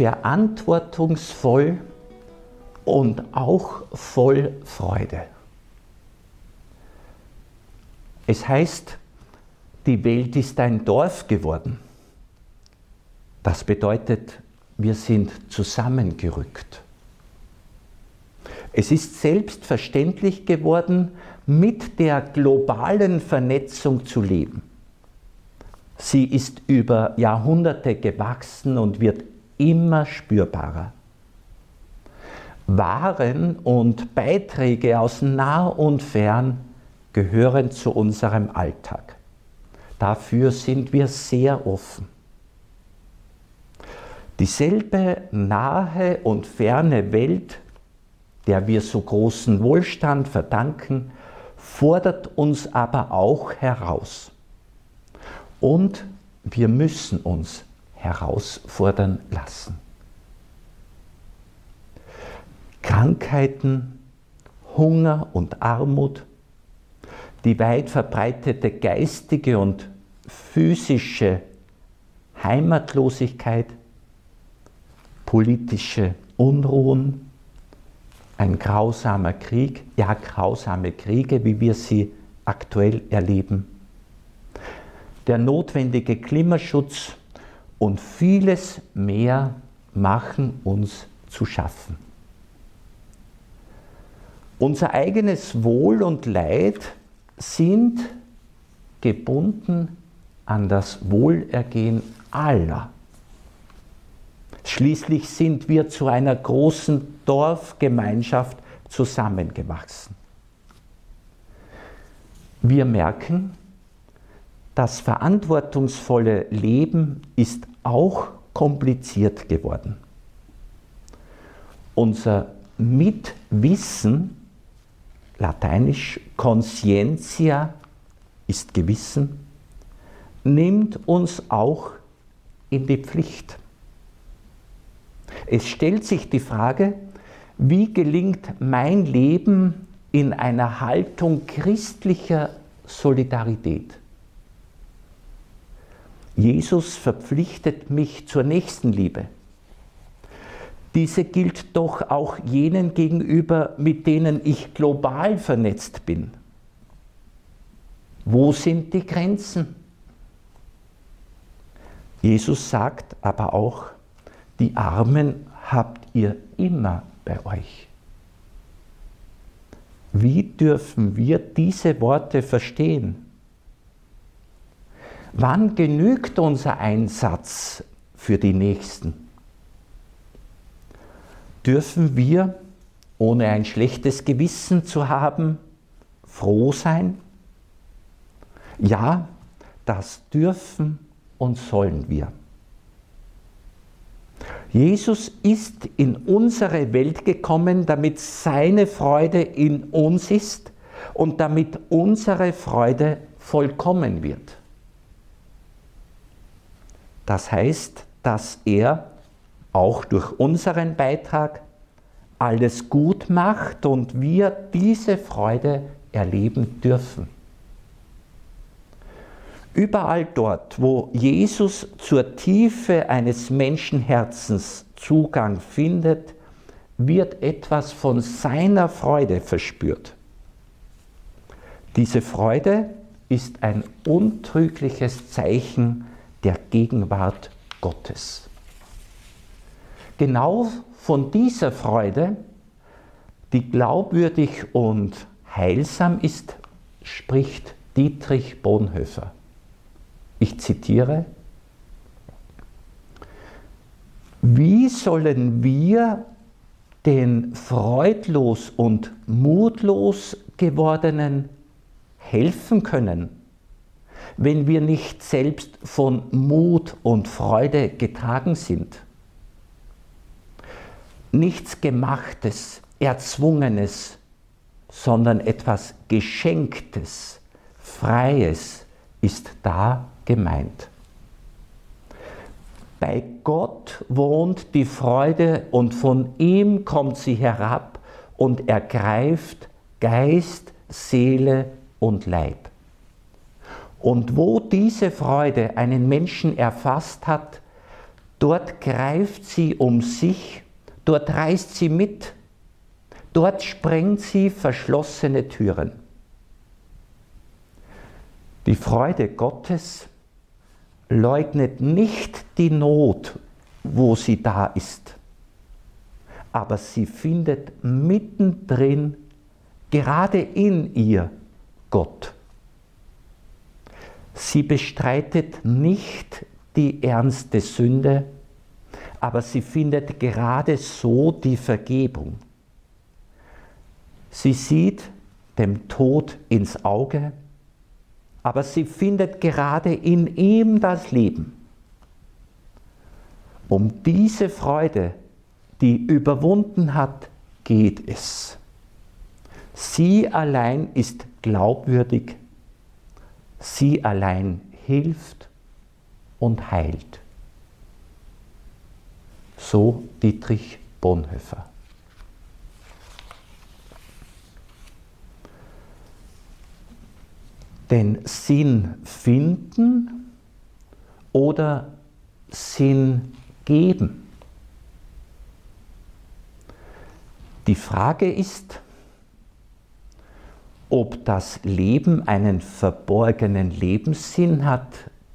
verantwortungsvoll und auch voll Freude. Es heißt, die Welt ist ein Dorf geworden. Das bedeutet, wir sind zusammengerückt. Es ist selbstverständlich geworden, mit der globalen Vernetzung zu leben. Sie ist über Jahrhunderte gewachsen und wird immer spürbarer. Waren und Beiträge aus nah und fern gehören zu unserem Alltag. Dafür sind wir sehr offen. Dieselbe nahe und ferne Welt, der wir so großen Wohlstand verdanken, fordert uns aber auch heraus. Und wir müssen uns herausfordern lassen. Krankheiten, Hunger und Armut, die weit verbreitete geistige und physische Heimatlosigkeit, politische Unruhen, ein grausamer Krieg, ja grausame Kriege, wie wir sie aktuell erleben, der notwendige Klimaschutz und vieles mehr machen uns zu schaffen. Unser eigenes Wohl und Leid sind gebunden an das Wohlergehen aller. Schließlich sind wir zu einer großen Dorfgemeinschaft zusammengewachsen. Wir merken, das verantwortungsvolle Leben ist auch kompliziert geworden. Unser Mitwissen lateinisch conscientia ist Gewissen, nimmt uns auch in die Pflicht. Es stellt sich die Frage, wie gelingt mein Leben in einer Haltung christlicher Solidarität? Jesus verpflichtet mich zur Nächstenliebe. Diese gilt doch auch jenen gegenüber, mit denen ich global vernetzt bin. Wo sind die Grenzen? Jesus sagt aber auch, die Armen habt ihr immer bei euch. Wie dürfen wir diese Worte verstehen? Wann genügt unser Einsatz für die Nächsten? dürfen wir, ohne ein schlechtes Gewissen zu haben, froh sein? Ja, das dürfen und sollen wir. Jesus ist in unsere Welt gekommen, damit seine Freude in uns ist und damit unsere Freude vollkommen wird. Das heißt, dass er auch durch unseren Beitrag alles gut macht und wir diese Freude erleben dürfen. Überall dort, wo Jesus zur Tiefe eines Menschenherzens Zugang findet, wird etwas von seiner Freude verspürt. Diese Freude ist ein untrügliches Zeichen der Gegenwart Gottes genau von dieser Freude, die glaubwürdig und heilsam ist, spricht Dietrich Bonhoeffer. Ich zitiere, wie sollen wir den freudlos und mutlos gewordenen helfen können, wenn wir nicht selbst von Mut und Freude getragen sind? nichts Gemachtes, Erzwungenes, sondern etwas Geschenktes, Freies ist da gemeint. Bei Gott wohnt die Freude und von ihm kommt sie herab und ergreift Geist, Seele und Leib. Und wo diese Freude einen Menschen erfasst hat, Dort greift sie um sich, dort reißt sie mit, dort sprengt sie verschlossene Türen. Die Freude Gottes leugnet nicht die Not, wo sie da ist, aber sie findet mittendrin, gerade in ihr, Gott. Sie bestreitet nicht die ernste Sünde, aber sie findet gerade so die Vergebung. Sie sieht dem Tod ins Auge, aber sie findet gerade in ihm das Leben. Um diese Freude, die überwunden hat, geht es. Sie allein ist glaubwürdig, sie allein hilft und heilt. So Dietrich Bonhoeffer. Den Sinn finden oder Sinn geben. Die Frage ist, ob das Leben einen verborgenen Lebenssinn hat,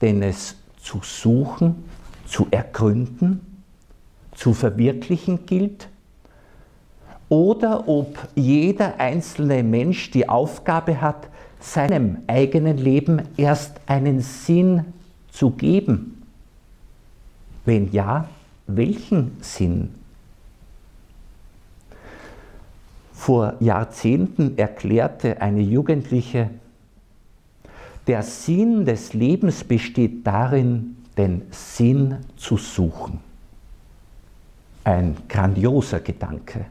den es zu suchen, zu ergründen, zu verwirklichen gilt, oder ob jeder einzelne Mensch die Aufgabe hat, seinem eigenen Leben erst einen Sinn zu geben. Wenn ja, welchen Sinn? Vor Jahrzehnten erklärte eine Jugendliche, der Sinn des Lebens besteht darin, den Sinn zu suchen. Ein grandioser Gedanke.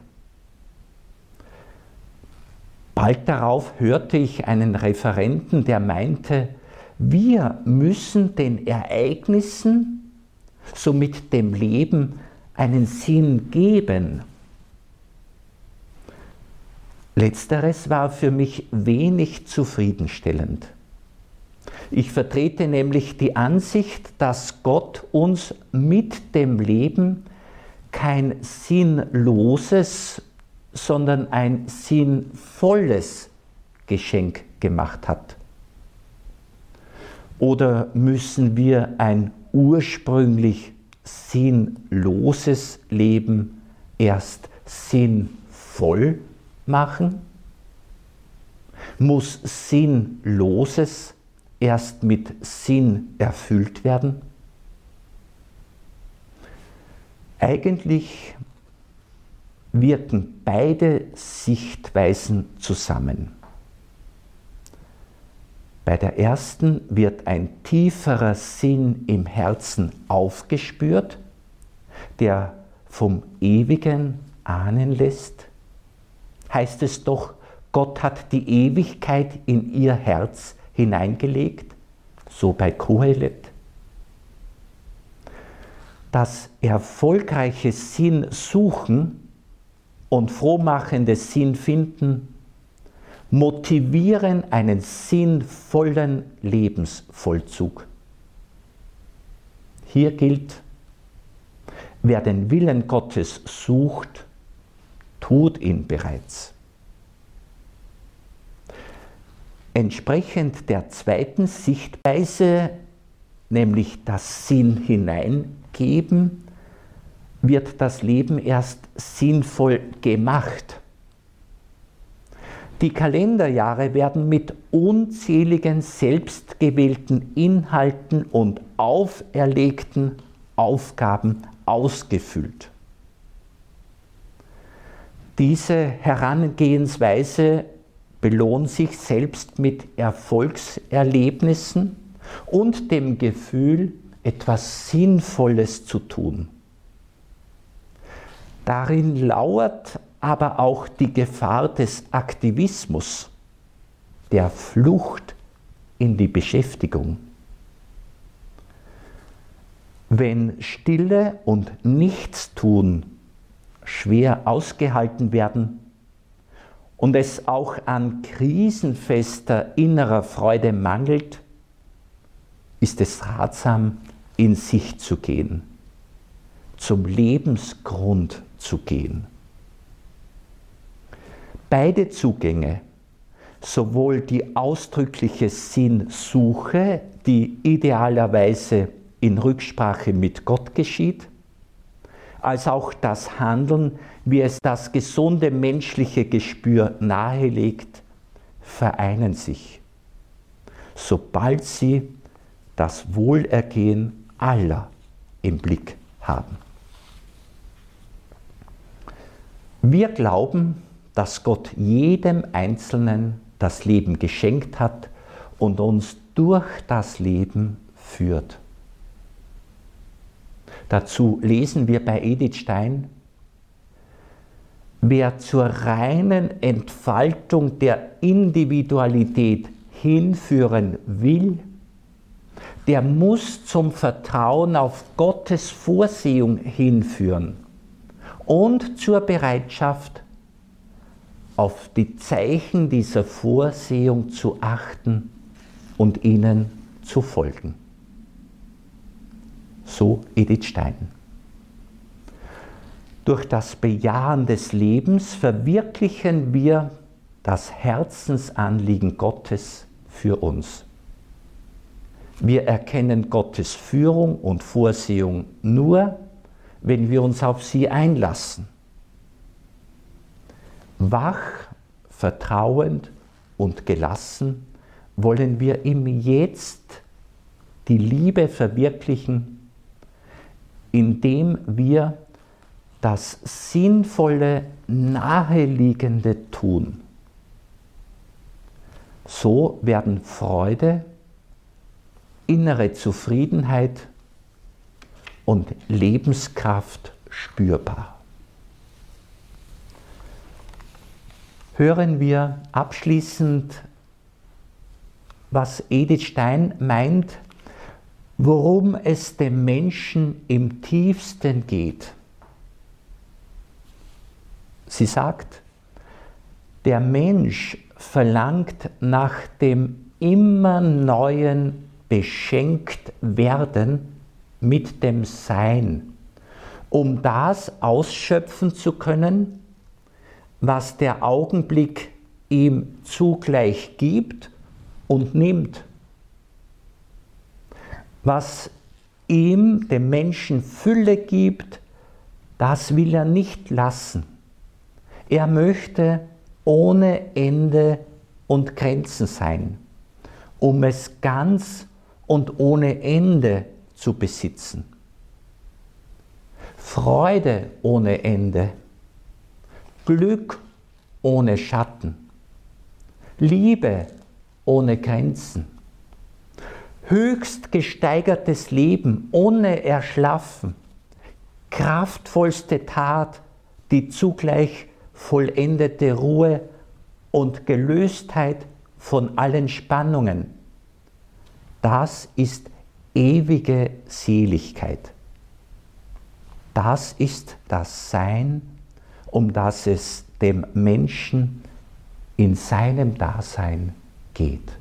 Bald darauf hörte ich einen Referenten, der meinte, wir müssen den Ereignissen, somit dem Leben, einen Sinn geben. Letzteres war für mich wenig zufriedenstellend. Ich vertrete nämlich die Ansicht, dass Gott uns mit dem Leben kein sinnloses, sondern ein sinnvolles Geschenk gemacht hat. Oder müssen wir ein ursprünglich sinnloses Leben erst sinnvoll machen? Muss Sinnloses erst mit Sinn erfüllt werden? Eigentlich wirken beide Sichtweisen zusammen. Bei der ersten wird ein tieferer Sinn im Herzen aufgespürt, der vom Ewigen ahnen lässt. Heißt es doch, Gott hat die Ewigkeit in ihr Herz hineingelegt, so bei Kohelet. Das erfolgreiche Sinn suchen und frohmachende Sinn finden motivieren einen sinnvollen Lebensvollzug. Hier gilt, wer den Willen Gottes sucht, tut ihn bereits. Entsprechend der zweiten Sichtweise, nämlich das Sinn hineingeben, wird das Leben erst sinnvoll gemacht. Die Kalenderjahre werden mit unzähligen selbstgewählten Inhalten und auferlegten Aufgaben ausgefüllt. Diese Herangehensweise belohnt sich selbst mit Erfolgserlebnissen und dem Gefühl, etwas Sinnvolles zu tun. Darin lauert aber auch die Gefahr des Aktivismus, der Flucht in die Beschäftigung. Wenn Stille und Nichtstun schwer ausgehalten werden, und es auch an krisenfester innerer Freude mangelt, ist es ratsam, in sich zu gehen. zum Lebensgrund zu gehen. Beide Zugänge, sowohl die ausdrückliche Sinnsuche, die idealerweise in Rücksprache mit Gott geschieht, als auch das Handeln, wie es das gesunde menschliche Gespür nahelegt, vereinen sich, sobald sie das Wohlergehen aller im Blick haben. Wir glauben, dass Gott jedem Einzelnen das Leben geschenkt hat und uns durch das Leben führt. Dazu lesen wir bei Edith Stein, wer zur reinen Entfaltung der Individualität hinführen will, der muss zum Vertrauen auf Gottes Vorsehung hinführen und zur Bereitschaft, auf die Zeichen dieser Vorsehung zu achten und ihnen zu folgen. So Edith Stein. Durch das Bejahen des Lebens verwirklichen wir das Herzensanliegen Gottes für uns. Wir erkennen Gottes Führung und Vorsehung nur, wenn wir uns auf sie einlassen. Wach, vertrauend und gelassen wollen wir im Jetzt die Liebe verwirklichen, indem wir das Sinnvolle, Naheliegende tun. So werden Freude, innere Zufriedenheit und Lebenskraft spürbar. Hören wir abschließend, was Edith Stein meint, worum es dem Menschen im tiefsten geht. Sie sagt, der Mensch verlangt nach dem immer neuen beschenkt werden mit dem Sein, um das ausschöpfen zu können, was der Augenblick ihm zugleich gibt und nimmt. Was ihm, dem Menschen, Fülle gibt, das will er nicht lassen. Er möchte ohne Ende und Grenzen sein, um es ganz und ohne Ende zu besitzen. Freude ohne Ende, Glück ohne Schatten, Liebe ohne Grenzen, höchst gesteigertes Leben ohne Erschlaffen, kraftvollste Tat, die zugleich vollendete Ruhe und Gelöstheit von allen Spannungen das ist ewige Seligkeit. Das ist das Sein, um das es dem Menschen in seinem Dasein geht.